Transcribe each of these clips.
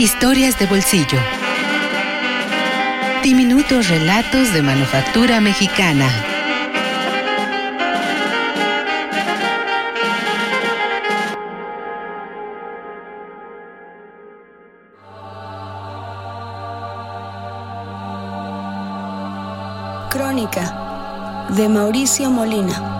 Historias de bolsillo. Diminutos relatos de manufactura mexicana. Crónica de Mauricio Molina.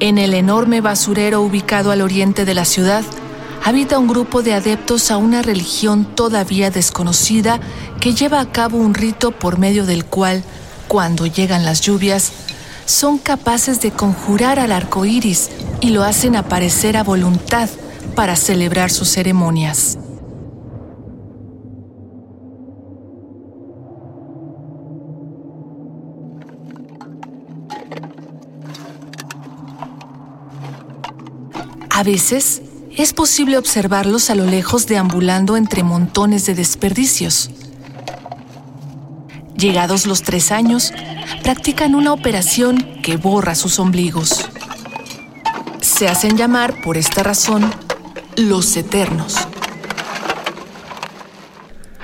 En el enorme basurero ubicado al oriente de la ciudad, habita un grupo de adeptos a una religión todavía desconocida que lleva a cabo un rito por medio del cual, cuando llegan las lluvias, son capaces de conjurar al arco iris y lo hacen aparecer a voluntad para celebrar sus ceremonias. A veces es posible observarlos a lo lejos deambulando entre montones de desperdicios. Llegados los tres años, practican una operación que borra sus ombligos. Se hacen llamar, por esta razón, los eternos.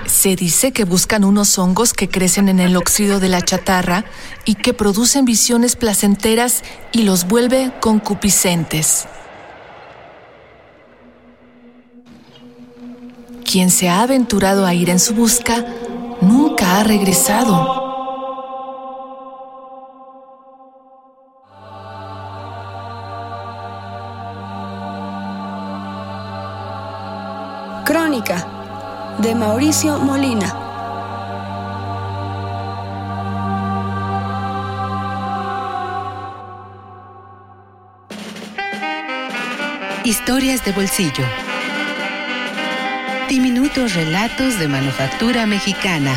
Se dice que buscan unos hongos que crecen en el óxido de la chatarra y que producen visiones placenteras y los vuelve concupiscentes. Quien se ha aventurado a ir en su busca nunca ha regresado. Crónica de Mauricio Molina. Historias de bolsillo. Diminutos relatos de manufactura mexicana.